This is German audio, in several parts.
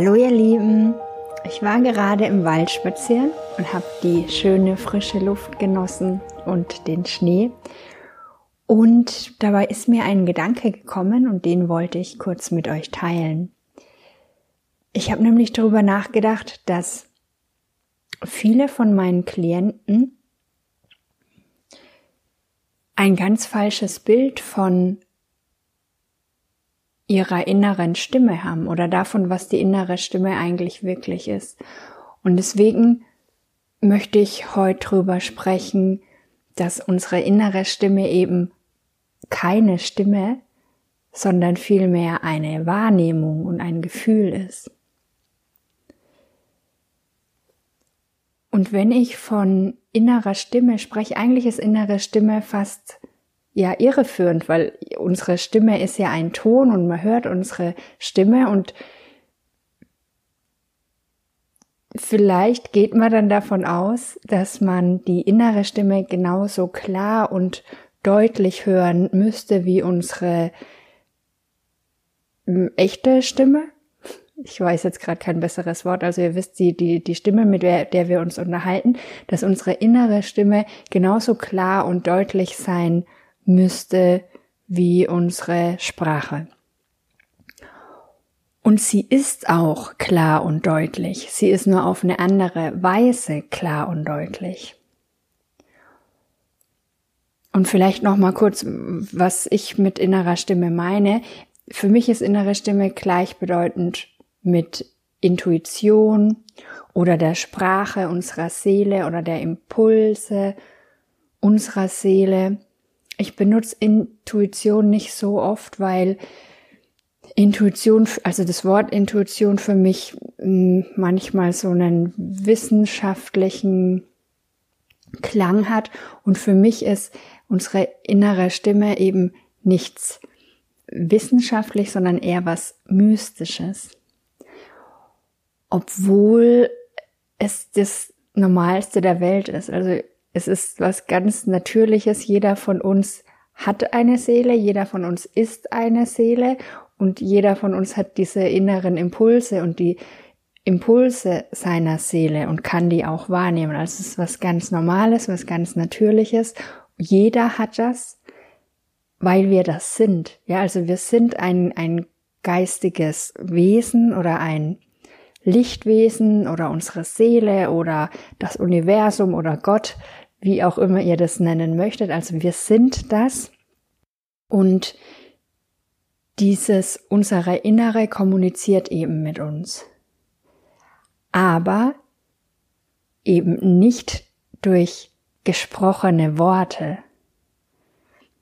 Hallo ihr Lieben, ich war gerade im Wald spazieren und habe die schöne frische Luft genossen und den Schnee. Und dabei ist mir ein Gedanke gekommen und den wollte ich kurz mit euch teilen. Ich habe nämlich darüber nachgedacht, dass viele von meinen Klienten ein ganz falsches Bild von ihrer inneren Stimme haben oder davon, was die innere Stimme eigentlich wirklich ist. Und deswegen möchte ich heute drüber sprechen, dass unsere innere Stimme eben keine Stimme, sondern vielmehr eine Wahrnehmung und ein Gefühl ist. Und wenn ich von innerer Stimme spreche, eigentlich ist innere Stimme fast ja irreführend, weil unsere Stimme ist ja ein Ton und man hört unsere Stimme und vielleicht geht man dann davon aus, dass man die innere Stimme genauso klar und deutlich hören müsste wie unsere echte Stimme. Ich weiß jetzt gerade kein besseres Wort. Also ihr wisst, die, die, die Stimme, mit der, der wir uns unterhalten, dass unsere innere Stimme genauso klar und deutlich sein müsste wie unsere Sprache. Und sie ist auch klar und deutlich. Sie ist nur auf eine andere Weise klar und deutlich. Und vielleicht noch mal kurz, was ich mit innerer Stimme meine. Für mich ist innere Stimme gleichbedeutend mit Intuition oder der Sprache unserer Seele oder der Impulse unserer Seele. Ich benutze Intuition nicht so oft, weil Intuition, also das Wort Intuition für mich hm, manchmal so einen wissenschaftlichen Klang hat und für mich ist unsere innere Stimme eben nichts wissenschaftlich, sondern eher was Mystisches. Obwohl es das Normalste der Welt ist. Also es ist was ganz Natürliches. Jeder von uns hat eine Seele, jeder von uns ist eine Seele und jeder von uns hat diese inneren Impulse und die Impulse seiner Seele und kann die auch wahrnehmen. Also es ist was ganz Normales, was ganz Natürliches. Jeder hat das, weil wir das sind. Ja, also wir sind ein, ein geistiges Wesen oder ein Lichtwesen oder unsere Seele oder das Universum oder Gott wie auch immer ihr das nennen möchtet. Also wir sind das und dieses unsere Innere kommuniziert eben mit uns. Aber eben nicht durch gesprochene Worte.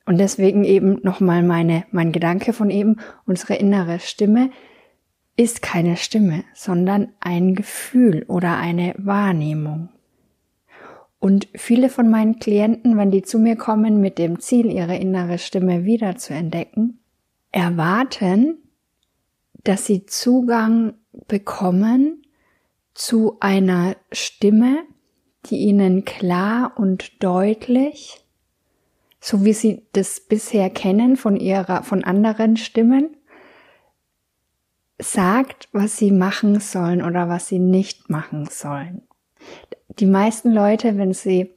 Und deswegen eben nochmal meine, mein Gedanke von eben, unsere innere Stimme ist keine Stimme, sondern ein Gefühl oder eine Wahrnehmung. Und viele von meinen Klienten, wenn die zu mir kommen mit dem Ziel, ihre innere Stimme wieder zu entdecken, erwarten, dass sie Zugang bekommen zu einer Stimme, die ihnen klar und deutlich, so wie sie das bisher kennen von ihrer, von anderen Stimmen, sagt, was sie machen sollen oder was sie nicht machen sollen die meisten Leute, wenn sie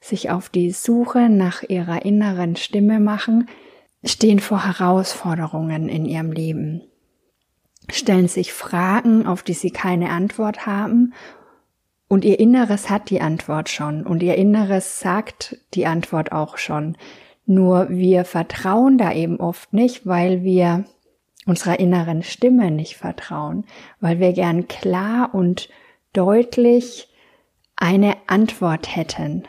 sich auf die Suche nach ihrer inneren Stimme machen, stehen vor Herausforderungen in ihrem Leben, stellen sich Fragen, auf die sie keine Antwort haben, und ihr Inneres hat die Antwort schon, und ihr Inneres sagt die Antwort auch schon. Nur wir vertrauen da eben oft nicht, weil wir unserer inneren Stimme nicht vertrauen, weil wir gern klar und deutlich eine Antwort hätten.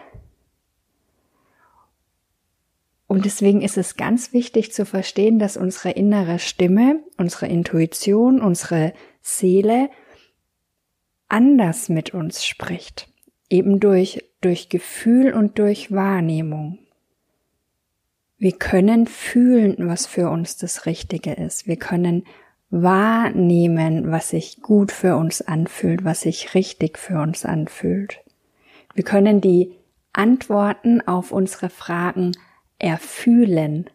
Und deswegen ist es ganz wichtig zu verstehen, dass unsere innere Stimme, unsere Intuition, unsere Seele anders mit uns spricht. Eben durch, durch Gefühl und durch Wahrnehmung. Wir können fühlen, was für uns das Richtige ist. Wir können wahrnehmen, was sich gut für uns anfühlt, was sich richtig für uns anfühlt. Wir können die Antworten auf unsere Fragen erfühlen.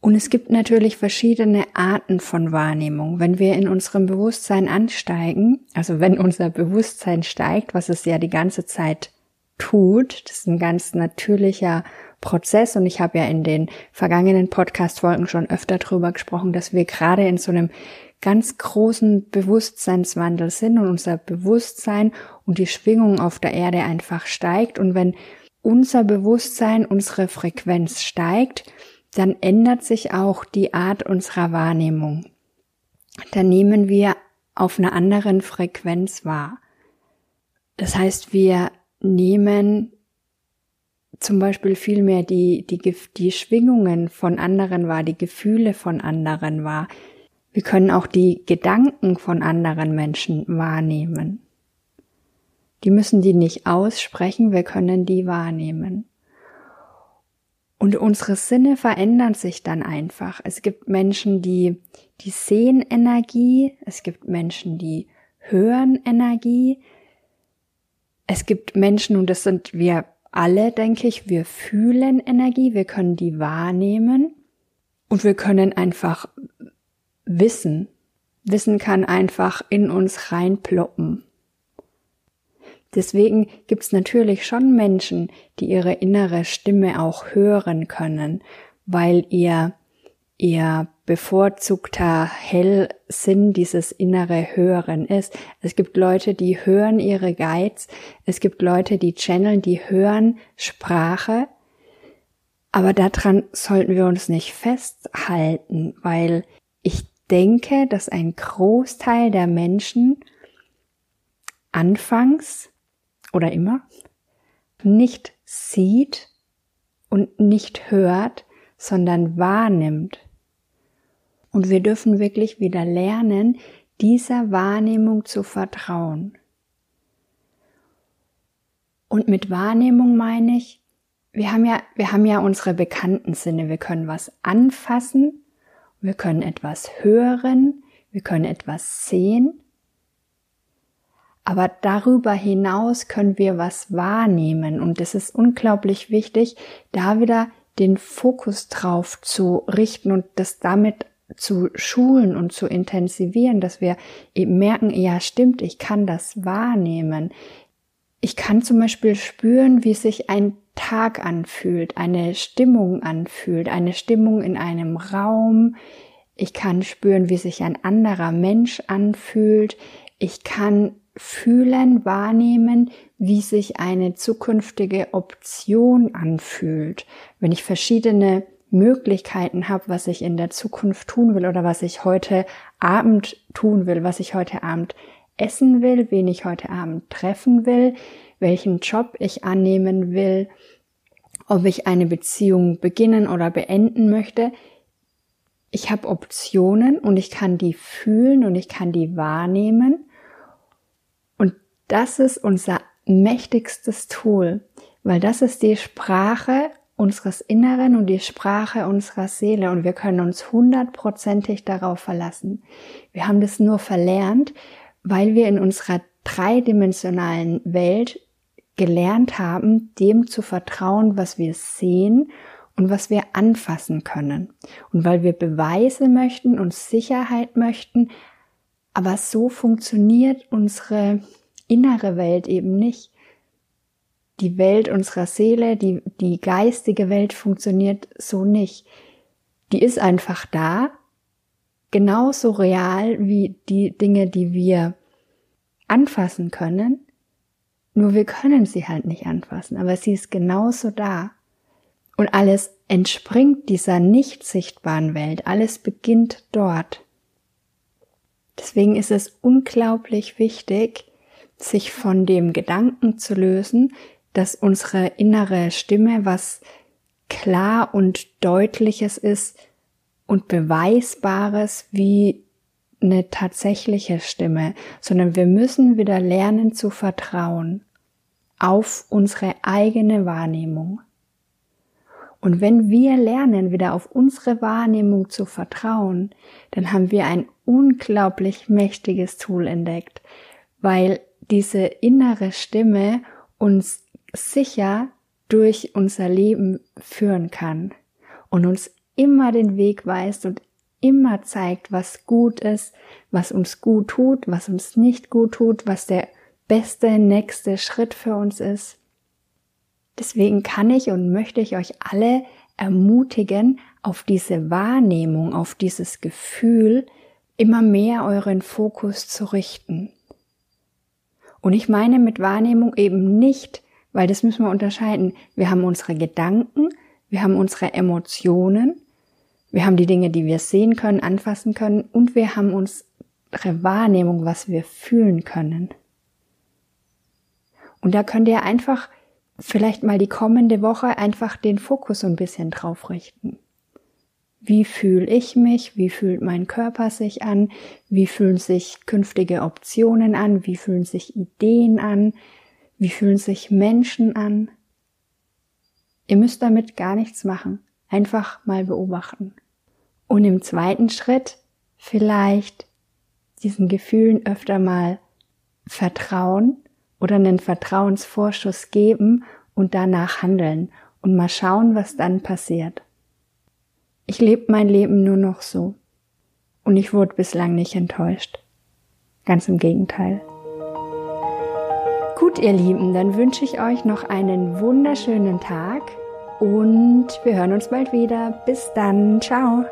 Und es gibt natürlich verschiedene Arten von Wahrnehmung. Wenn wir in unserem Bewusstsein ansteigen, also wenn unser Bewusstsein steigt, was es ja die ganze Zeit tut, das ist ein ganz natürlicher Prozess und ich habe ja in den vergangenen Podcast-Folgen schon öfter darüber gesprochen, dass wir gerade in so einem ganz großen Bewusstseinswandel sind und unser Bewusstsein und die Schwingung auf der Erde einfach steigt und wenn unser Bewusstsein, unsere Frequenz steigt, dann ändert sich auch die Art unserer Wahrnehmung. Dann nehmen wir auf einer anderen Frequenz wahr. Das heißt, wir nehmen zum Beispiel viel mehr die, die, die Schwingungen von anderen wahr, die Gefühle von anderen wahr. Wir können auch die Gedanken von anderen Menschen wahrnehmen. Die müssen die nicht aussprechen, wir können die wahrnehmen. Und unsere Sinne verändern sich dann einfach. Es gibt Menschen, die, die sehen Energie. Es gibt Menschen, die hören Energie. Es gibt Menschen, und das sind wir alle, denke ich, wir fühlen Energie. Wir können die wahrnehmen. Und wir können einfach wissen. Wissen kann einfach in uns reinploppen. Deswegen gibt es natürlich schon Menschen, die ihre innere Stimme auch hören können, weil ihr ihr bevorzugter Hellsinn dieses innere Hören ist. Es gibt Leute, die hören ihre Guides, es gibt Leute, die channeln, die hören Sprache, aber daran sollten wir uns nicht festhalten, weil ich denke, dass ein Großteil der Menschen anfangs oder immer nicht sieht und nicht hört, sondern wahrnimmt. Und wir dürfen wirklich wieder lernen, dieser Wahrnehmung zu vertrauen. Und mit Wahrnehmung meine ich, wir haben ja, wir haben ja unsere bekannten Sinne. Wir können was anfassen, wir können etwas hören, wir können etwas sehen aber darüber hinaus können wir was wahrnehmen und es ist unglaublich wichtig, da wieder den Fokus drauf zu richten und das damit zu schulen und zu intensivieren, dass wir eben merken, ja stimmt, ich kann das wahrnehmen. Ich kann zum Beispiel spüren, wie sich ein Tag anfühlt, eine Stimmung anfühlt, eine Stimmung in einem Raum. Ich kann spüren, wie sich ein anderer Mensch anfühlt. Ich kann fühlen, wahrnehmen, wie sich eine zukünftige Option anfühlt. Wenn ich verschiedene Möglichkeiten habe, was ich in der Zukunft tun will oder was ich heute Abend tun will, was ich heute Abend essen will, wen ich heute Abend treffen will, welchen Job ich annehmen will, ob ich eine Beziehung beginnen oder beenden möchte. Ich habe Optionen und ich kann die fühlen und ich kann die wahrnehmen das ist unser mächtigstes Tool, weil das ist die Sprache unseres Inneren und die Sprache unserer Seele und wir können uns hundertprozentig darauf verlassen. Wir haben das nur verlernt, weil wir in unserer dreidimensionalen Welt gelernt haben, dem zu vertrauen, was wir sehen und was wir anfassen können. Und weil wir Beweise möchten und Sicherheit möchten, aber so funktioniert unsere innere Welt eben nicht. Die Welt unserer Seele, die, die geistige Welt funktioniert so nicht. Die ist einfach da, genauso real wie die Dinge, die wir anfassen können, nur wir können sie halt nicht anfassen, aber sie ist genauso da. Und alles entspringt dieser nicht sichtbaren Welt, alles beginnt dort. Deswegen ist es unglaublich wichtig, sich von dem Gedanken zu lösen, dass unsere innere Stimme was klar und deutliches ist und beweisbares wie eine tatsächliche Stimme, sondern wir müssen wieder lernen zu vertrauen auf unsere eigene Wahrnehmung. Und wenn wir lernen, wieder auf unsere Wahrnehmung zu vertrauen, dann haben wir ein unglaublich mächtiges Tool entdeckt, weil diese innere Stimme uns sicher durch unser Leben führen kann und uns immer den Weg weist und immer zeigt, was gut ist, was uns gut tut, was uns nicht gut tut, was der beste nächste Schritt für uns ist. Deswegen kann ich und möchte ich euch alle ermutigen, auf diese Wahrnehmung, auf dieses Gefühl immer mehr euren Fokus zu richten. Und ich meine mit Wahrnehmung eben nicht, weil das müssen wir unterscheiden. Wir haben unsere Gedanken, wir haben unsere Emotionen, wir haben die Dinge, die wir sehen können, anfassen können und wir haben unsere Wahrnehmung, was wir fühlen können. Und da könnt ihr einfach vielleicht mal die kommende Woche einfach den Fokus so ein bisschen drauf richten. Wie fühle ich mich? Wie fühlt mein Körper sich an? Wie fühlen sich künftige Optionen an? Wie fühlen sich Ideen an? Wie fühlen sich Menschen an? Ihr müsst damit gar nichts machen. Einfach mal beobachten. Und im zweiten Schritt vielleicht diesen Gefühlen öfter mal vertrauen oder einen Vertrauensvorschuss geben und danach handeln und mal schauen, was dann passiert. Ich lebe mein Leben nur noch so. Und ich wurde bislang nicht enttäuscht. Ganz im Gegenteil. Gut, ihr Lieben, dann wünsche ich euch noch einen wunderschönen Tag und wir hören uns bald wieder. Bis dann. Ciao.